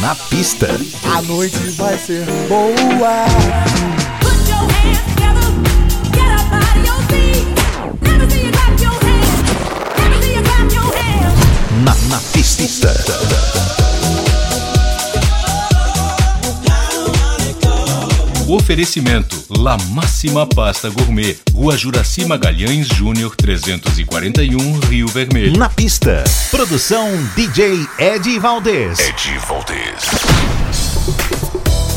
Na pista. A noite vai ser boa. Na, na pista. Oferecimento La Máxima Pasta Gourmet, Rua Juraci Magalhães Júnior 341, Rio Vermelho. Na pista. Produção DJ Ed Valdez. Ed Valdez.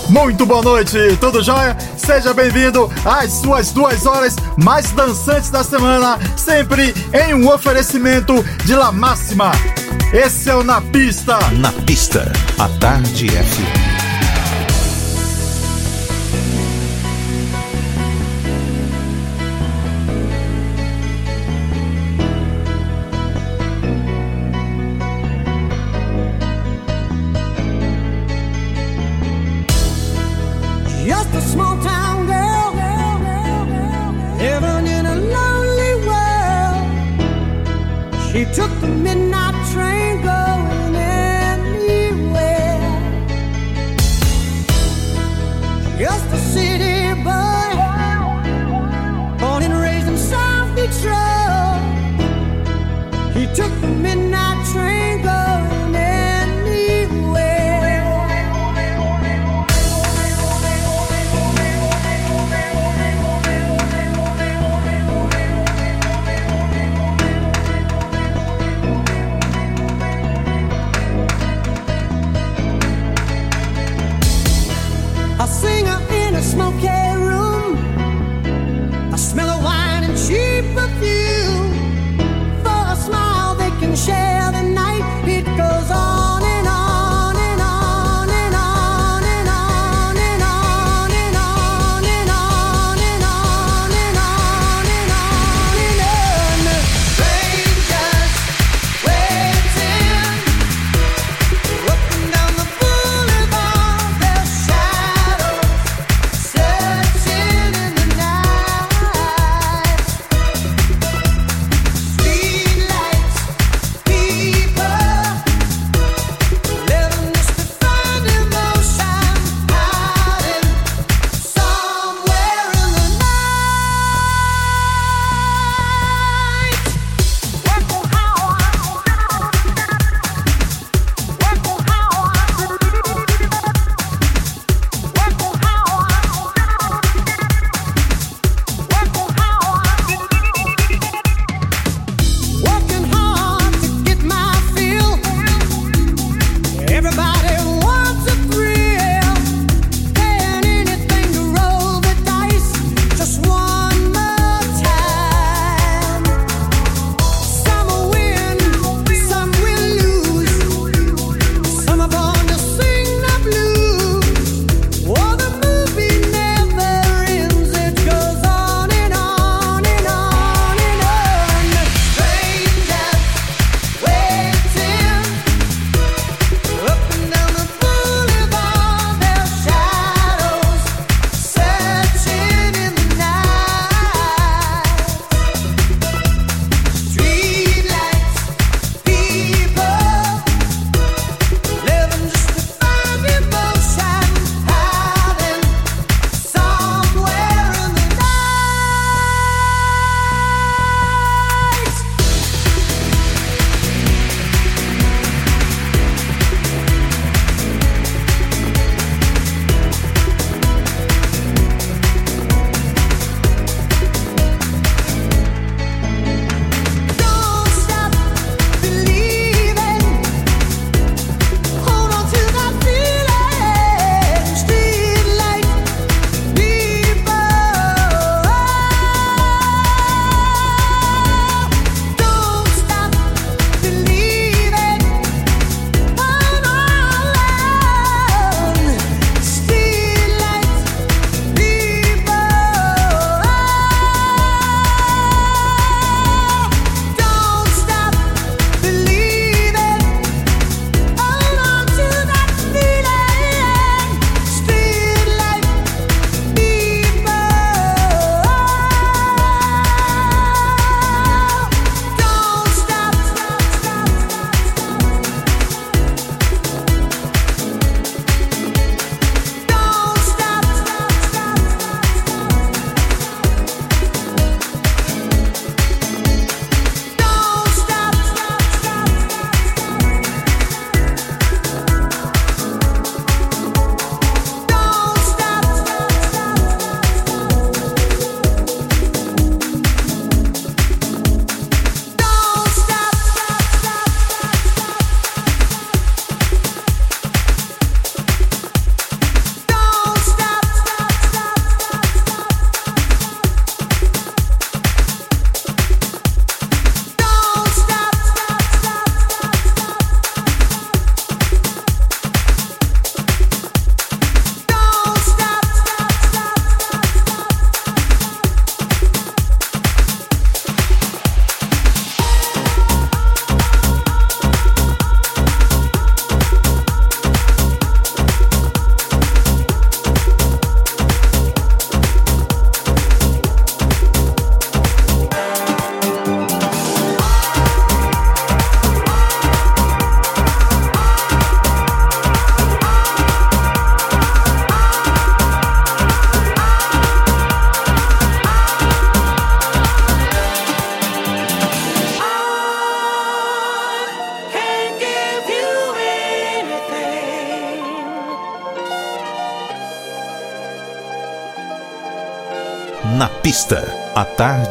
Muito boa noite, tudo jóia? Seja bem-vindo às suas duas horas mais dançantes da semana, sempre em um oferecimento de La Máxima. Esse é o Na Pista. Na pista. A Tarde FM.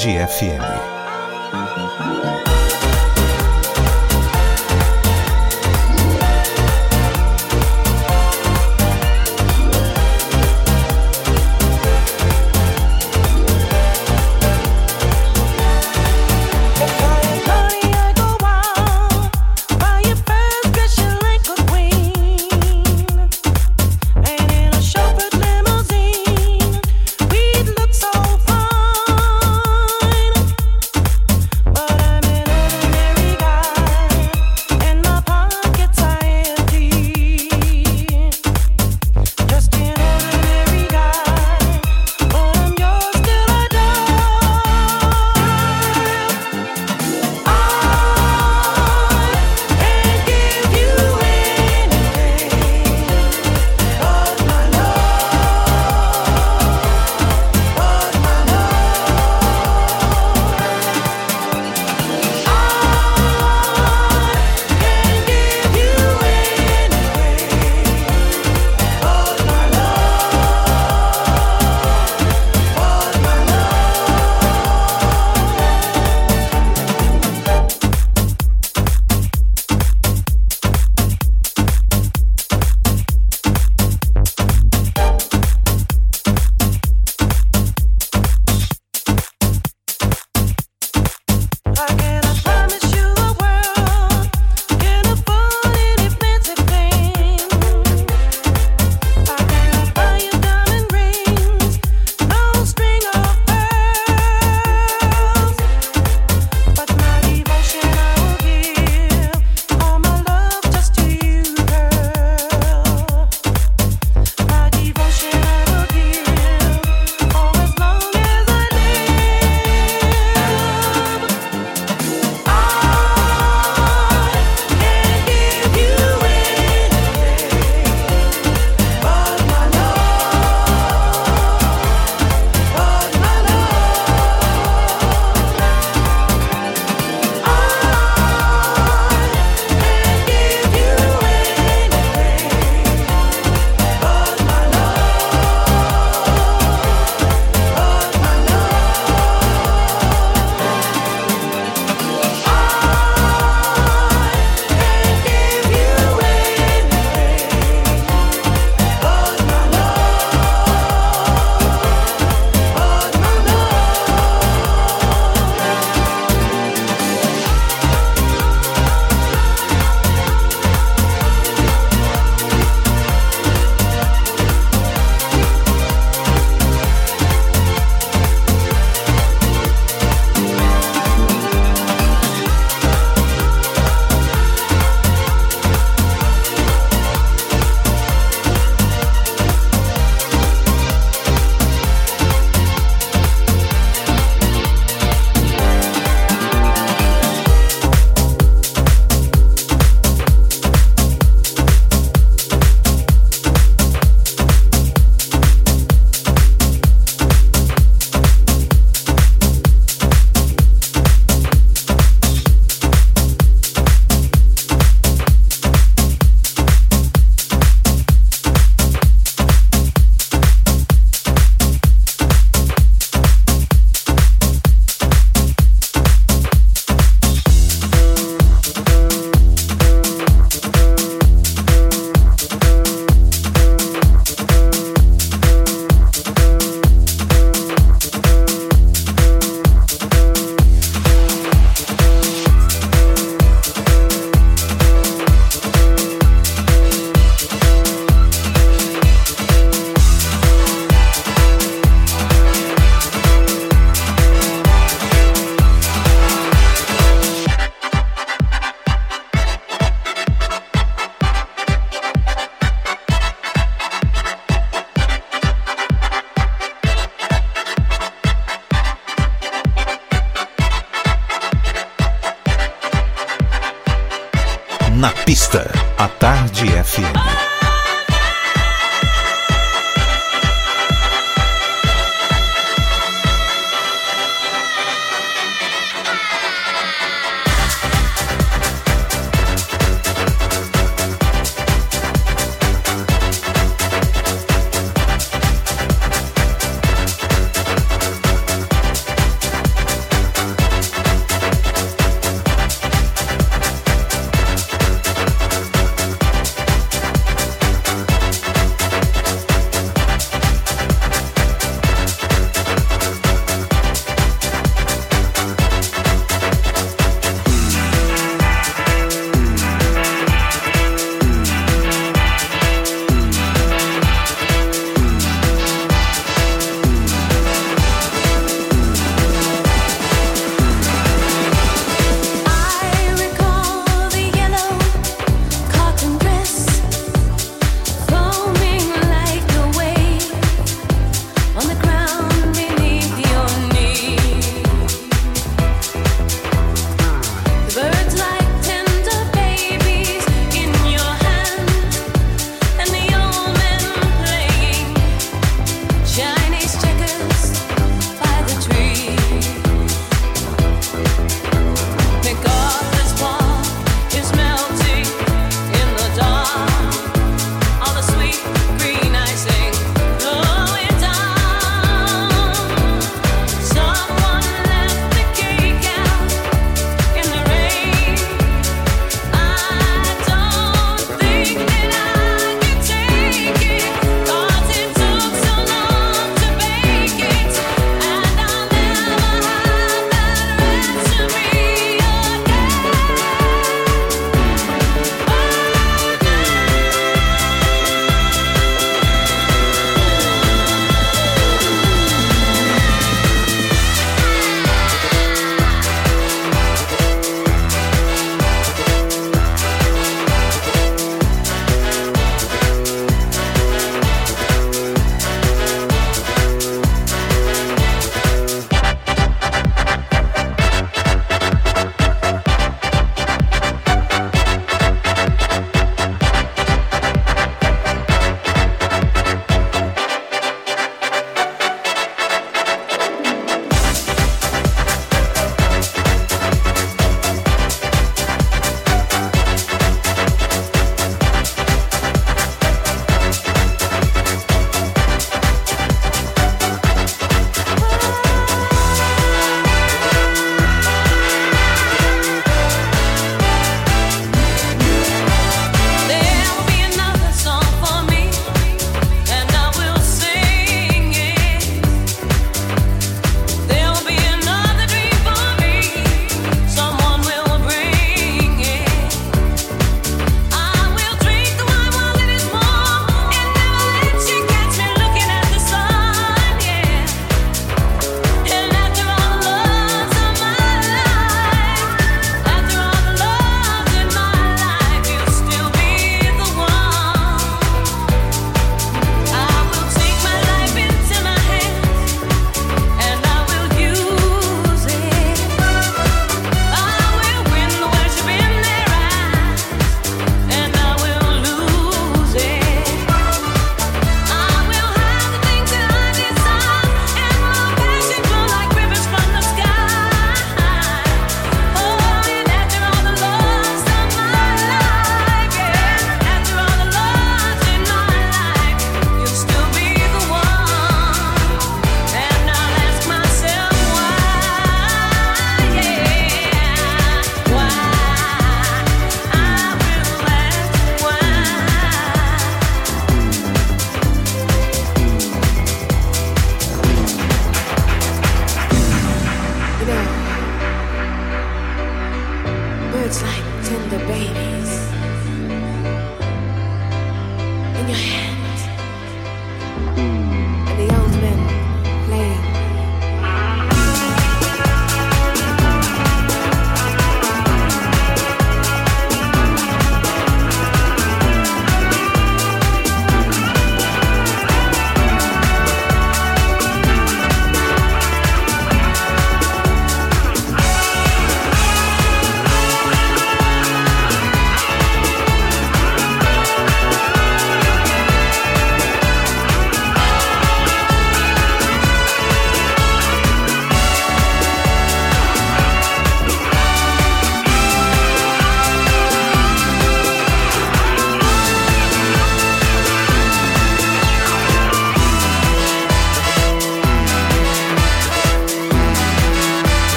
Tarde FM.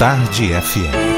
Tarde FM.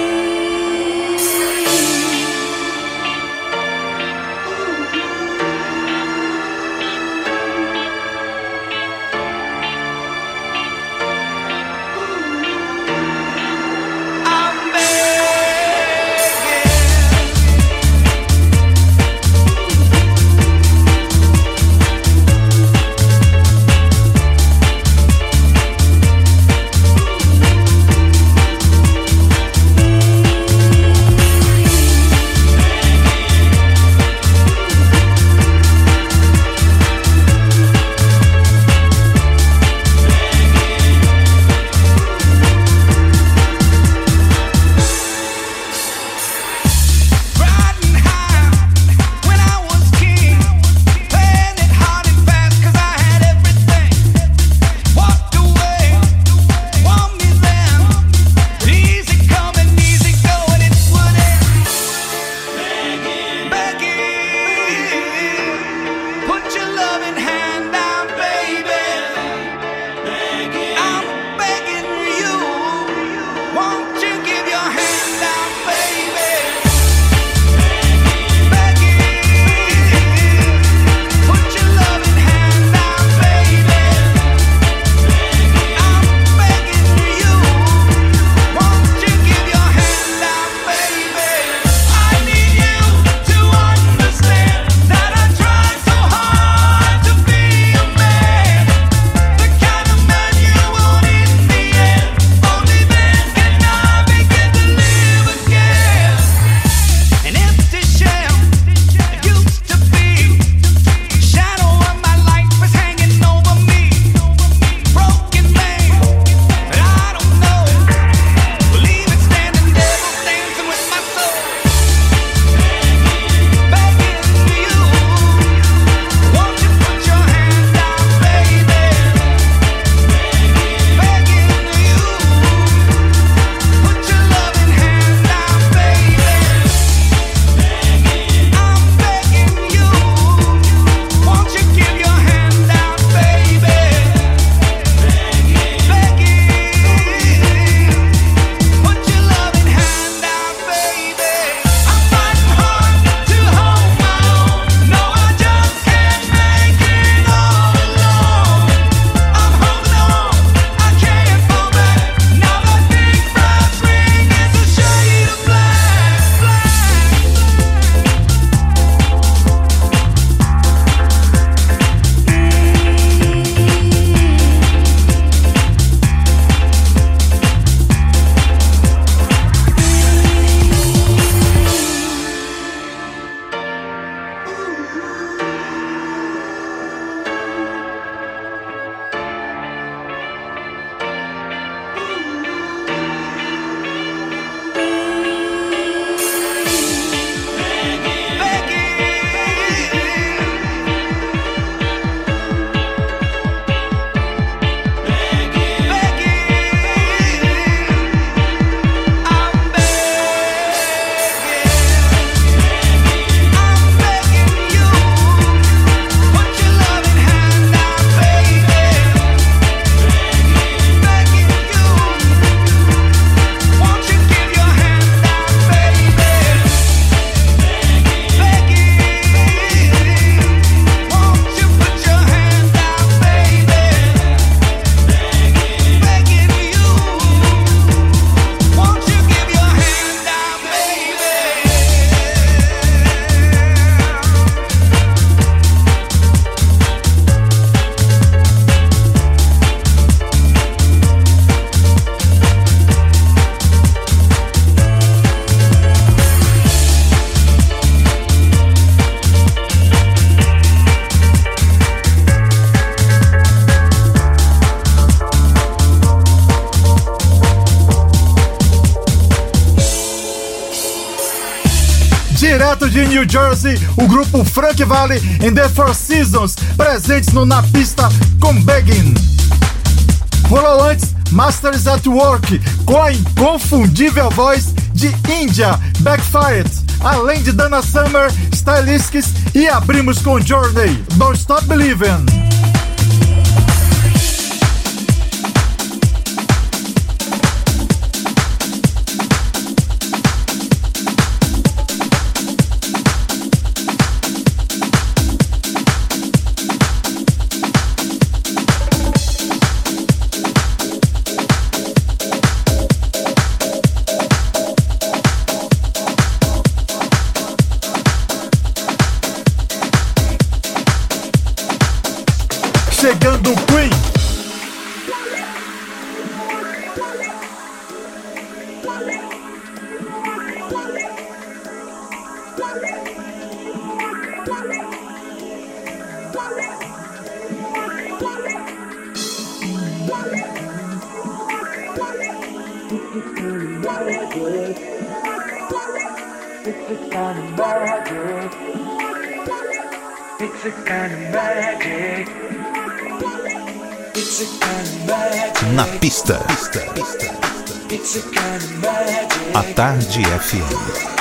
De New Jersey, o grupo Frank Valley em The Four Seasons, presentes no Na Pista com Beggin. Rolou antes Masters at Work, com a inconfundível voz de India, Backfired, além de Dana Summer, Stylistics e abrimos com Journey, Don't Stop Believing. Tarde FM.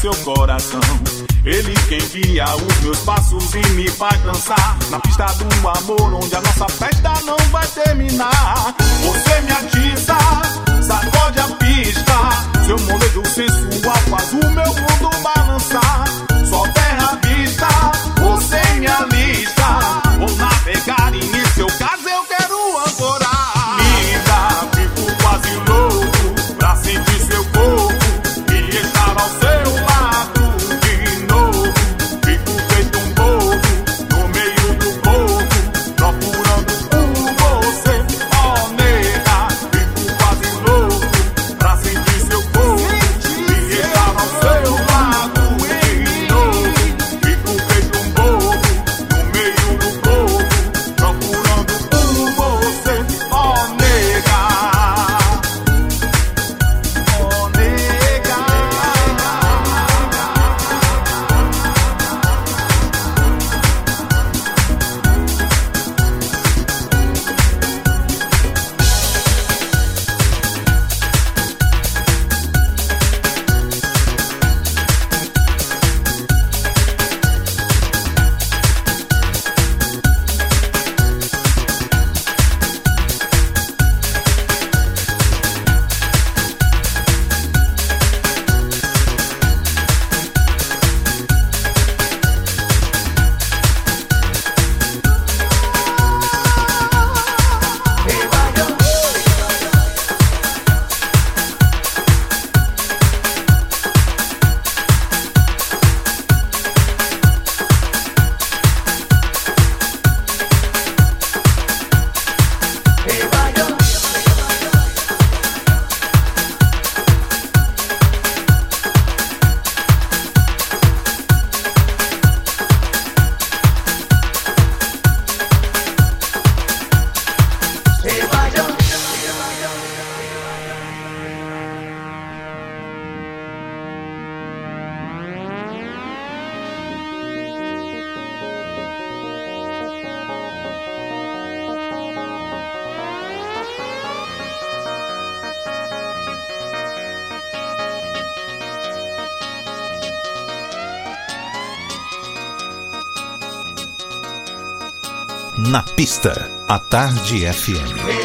seu coração. Ele quem guia os meus passos e me faz dançar. Na pista do amor, onde a nossa festa não vai terminar. Você me atiça, sacode a pista. Seu molejo sensual faz o meu mundo balançar. A Tarde FM.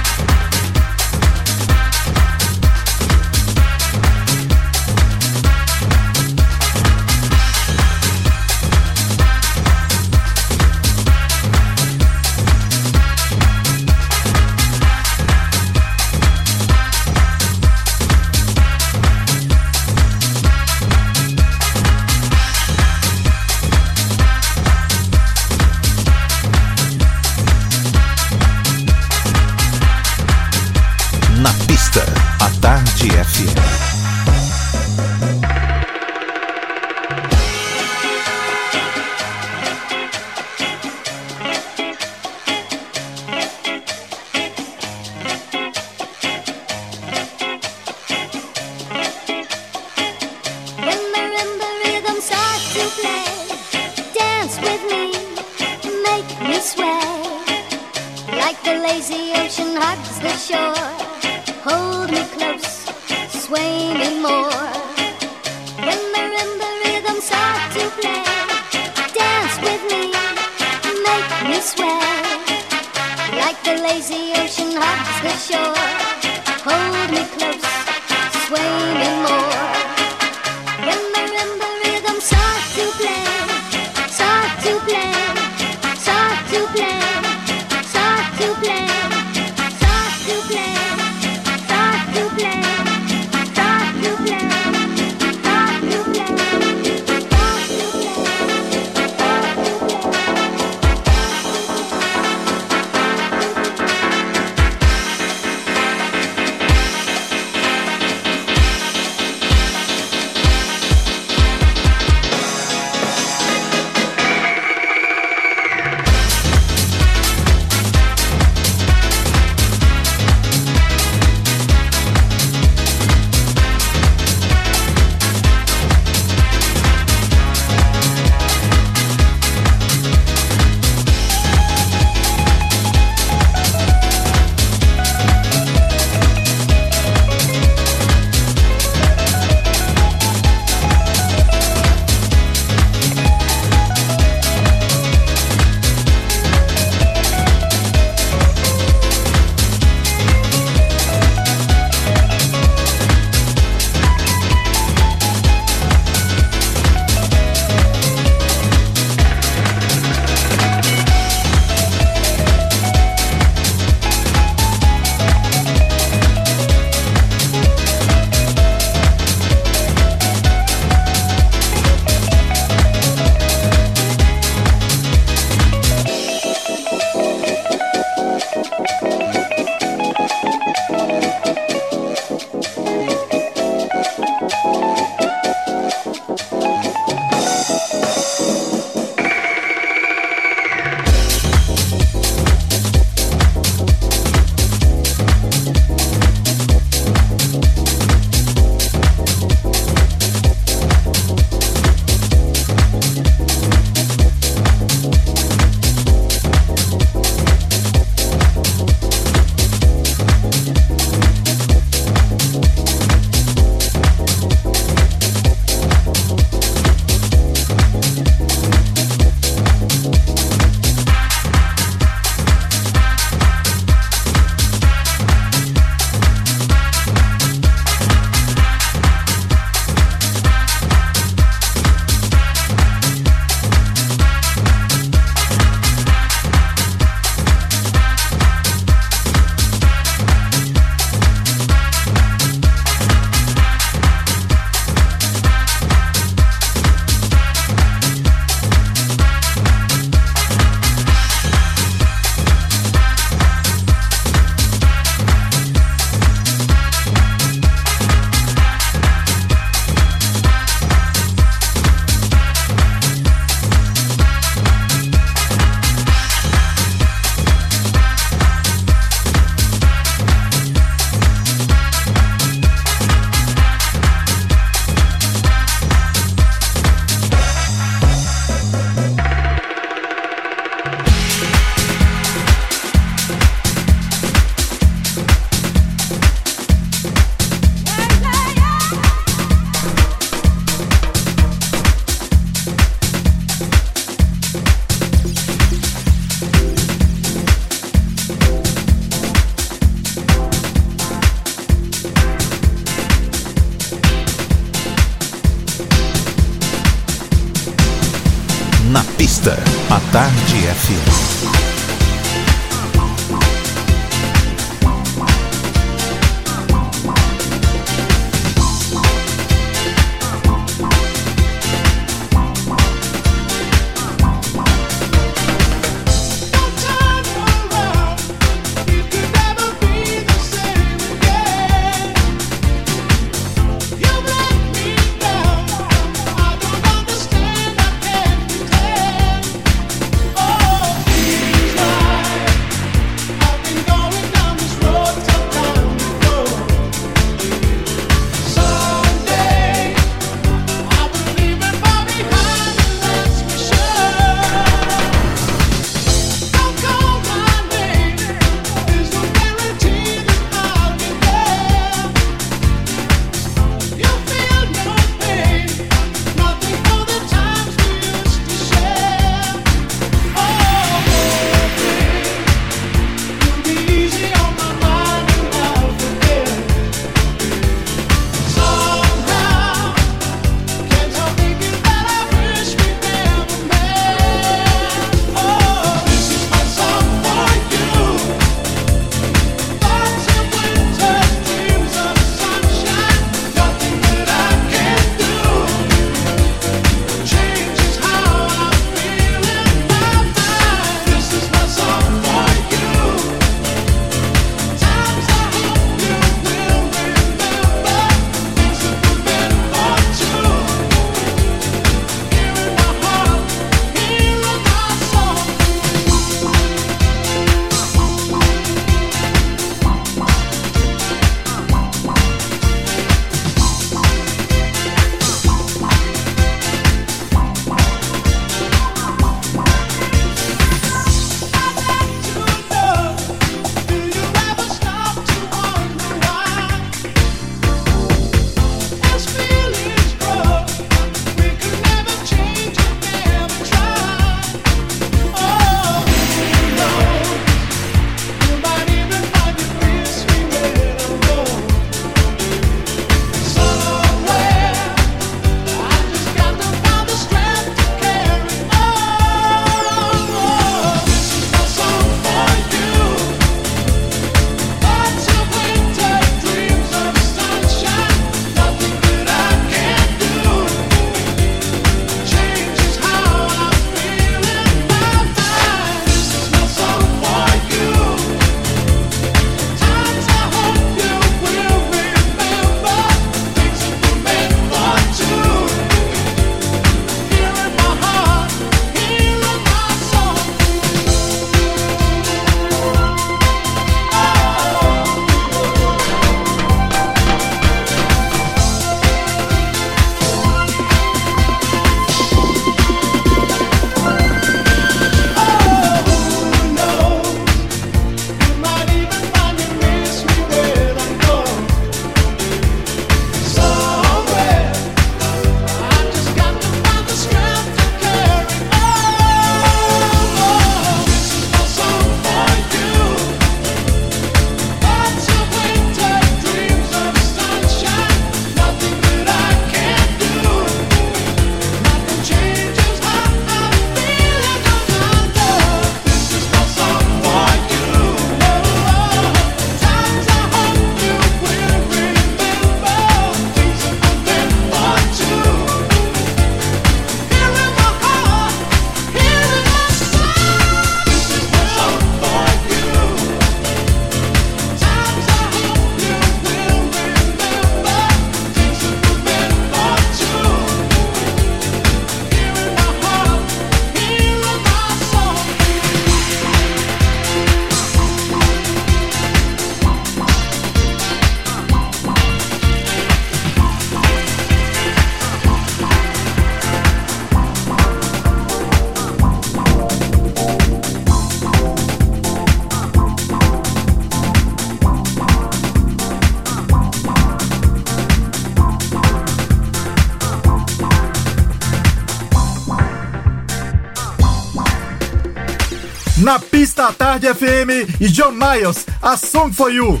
FM e John Miles, a Song for You.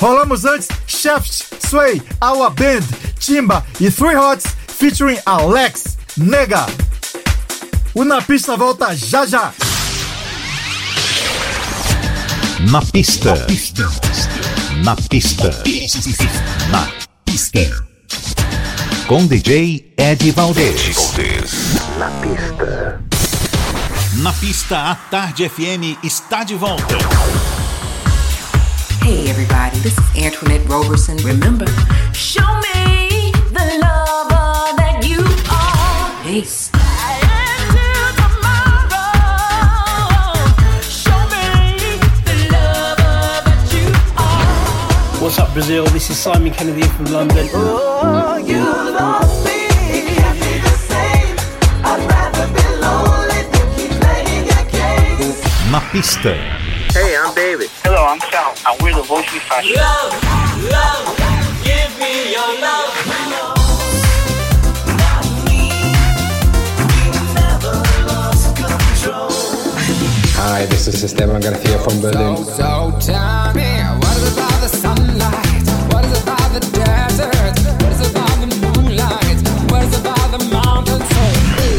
Rolamos antes Chefs, Sway, Our Band, Timba e Three Hots featuring Alex Nega. O Na Pista volta já já. Na pista. Na pista. Na pista. Na pista. Com DJ Ed Valdez. Na pista. Na pista, a Tarde FM está de volta. Hey everybody, this is Antoinette Roberson. Remember, show me the lover that you are. Peace. What's up, Brazil? This is Simon Kennedy from London. Oh, you love me. Na pista. Hey, I'm David. Hello, I'm Sal, and we're the Voice We Fashion. Love, love, give me your love. Hi, this is Esteban Garcia from Berlin. So tell me, what is about the sunlight? What is about the desert?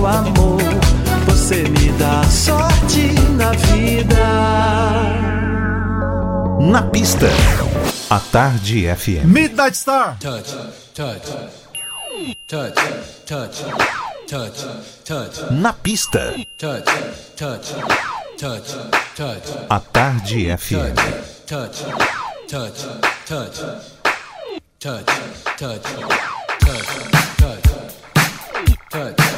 meu amor. Você me dá sorte na vida. Na pista, a tarde FM. Midnight Star. Touch, touch, touch, touch, touch, touch. Na pista. Touch, touch, touch, touch. A tarde FM. Touch, touch, touch, touch, touch, touch, touch, touch.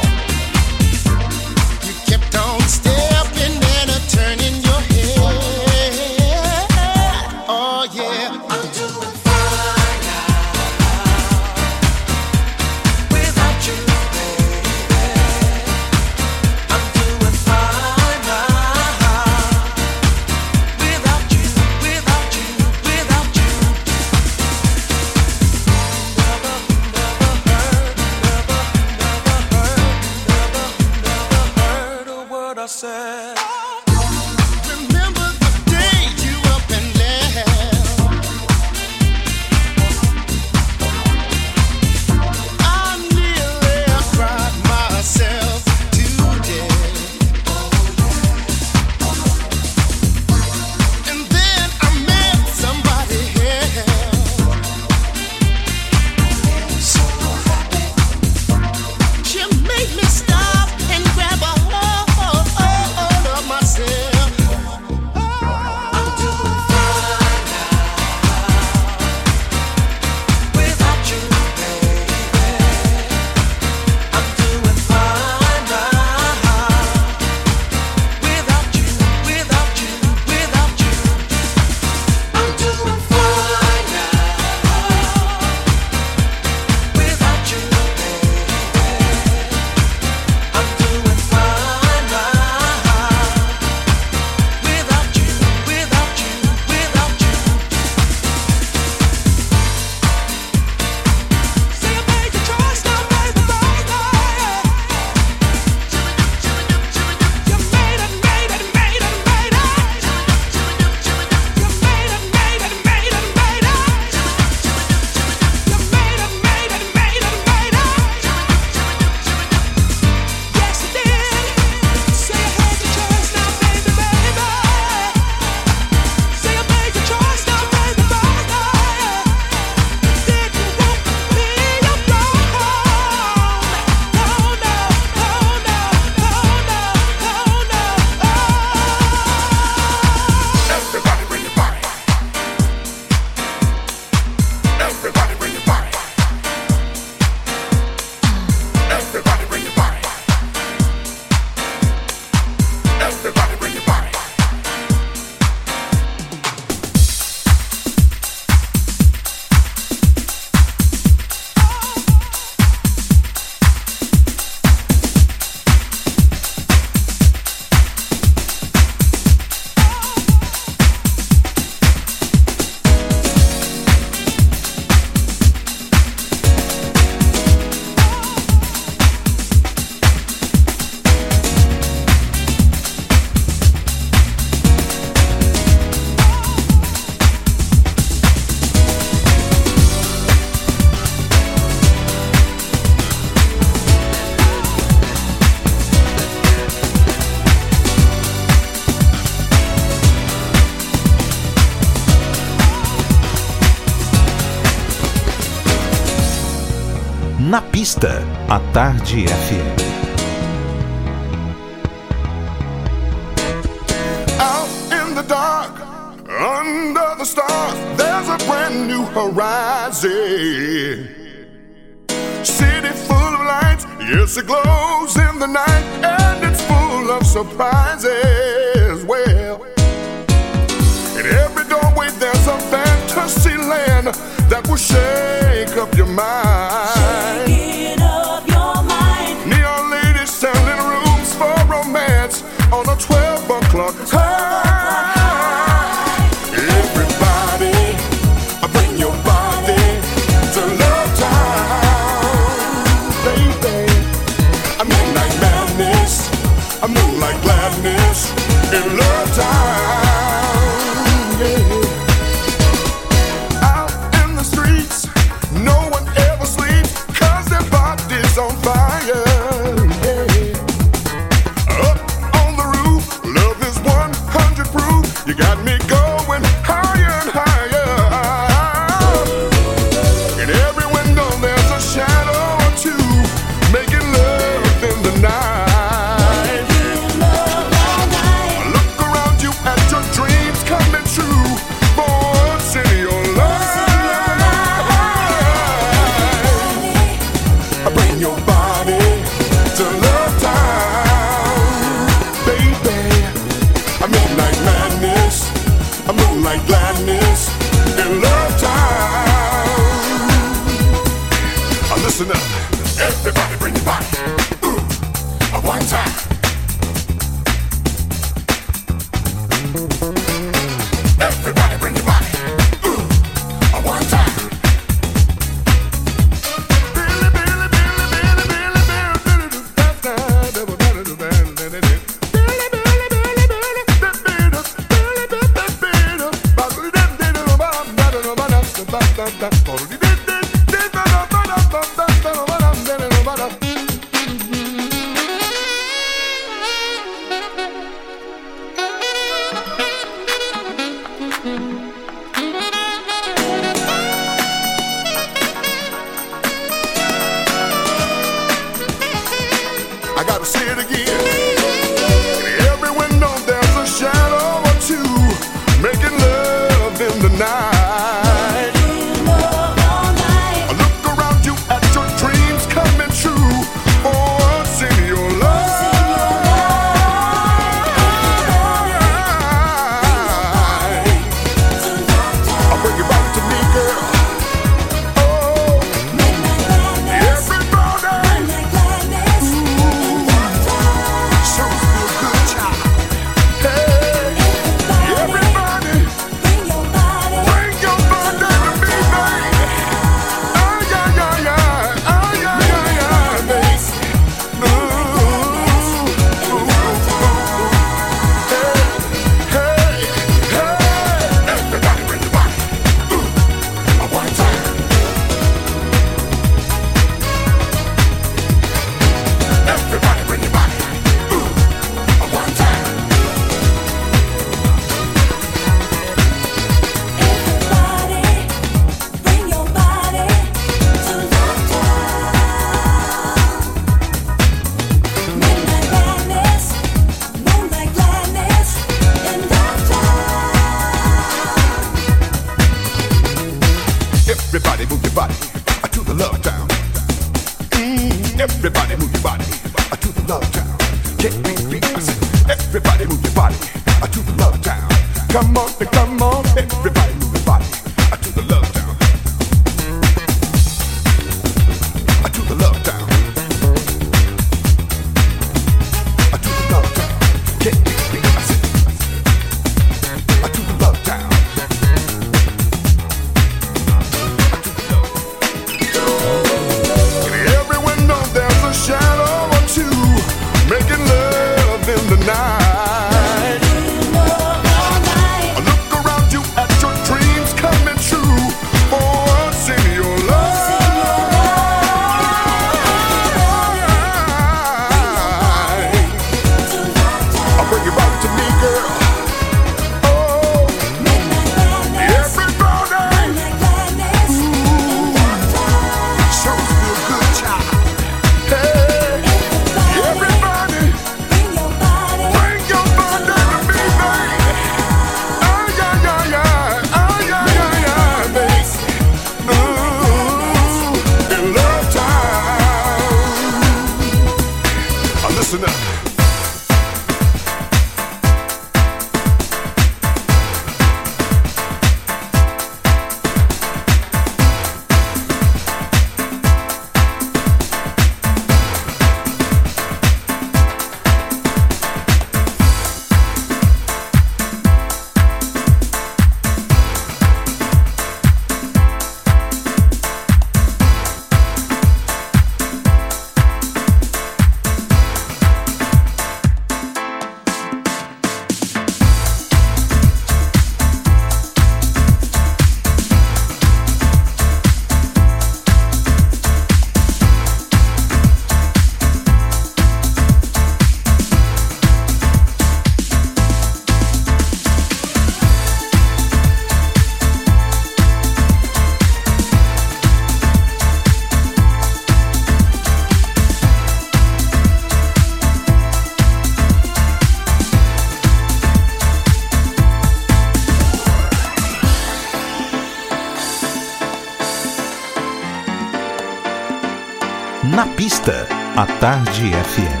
A Tarde FM.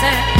said.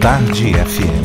Tarde FM.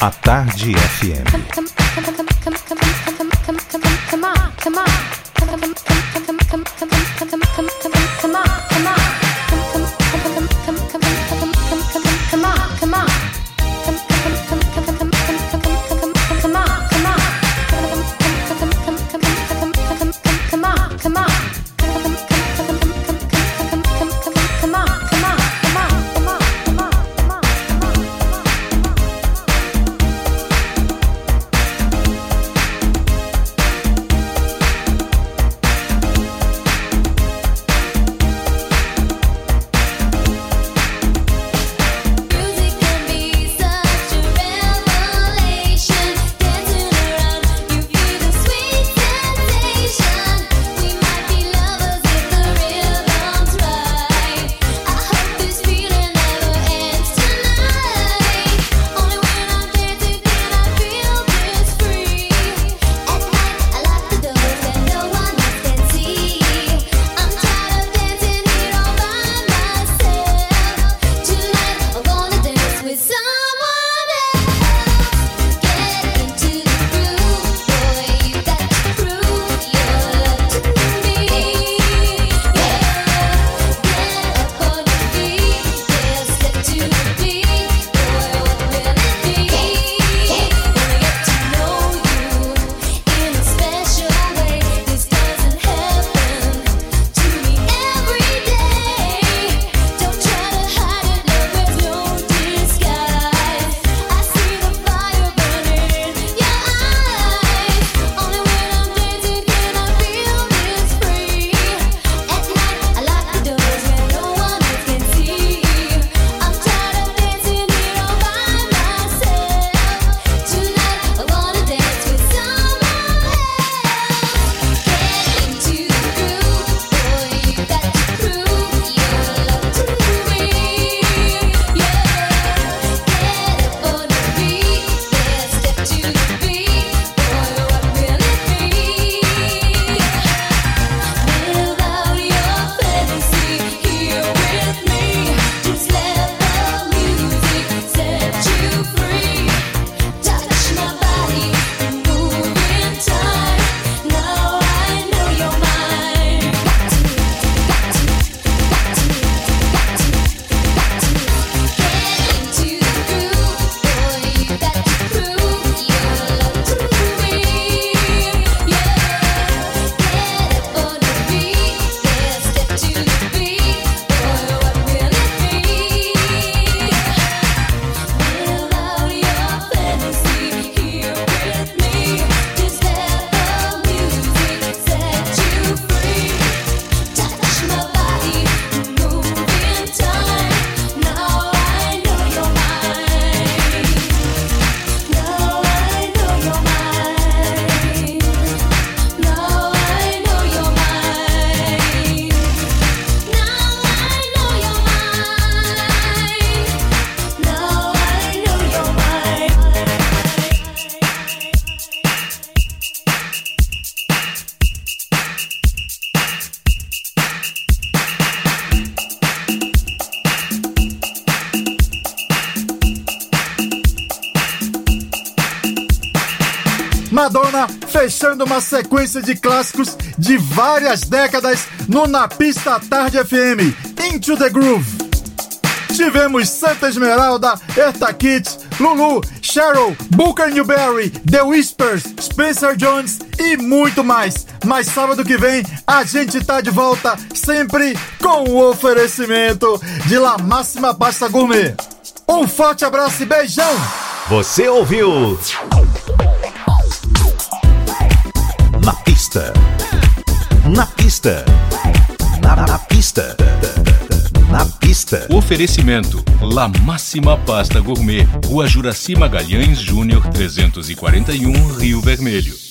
A Tarde FM. Uma sequência de clássicos de várias décadas no Na Pista Tarde FM, Into the Groove. Tivemos Santa Esmeralda, Erta Kitt, Lulu, Cheryl, Booker Newberry, The Whispers, Spencer Jones e muito mais. Mas sábado que vem a gente tá de volta, sempre com o oferecimento de La Máxima Pasta Gourmet. Um forte abraço e beijão! Você ouviu? Pista. Na, na pista. Na pista. Oferecimento: La Máxima Pasta Gourmet, Rua Juraci Magalhães Júnior 341, Rio Vermelho.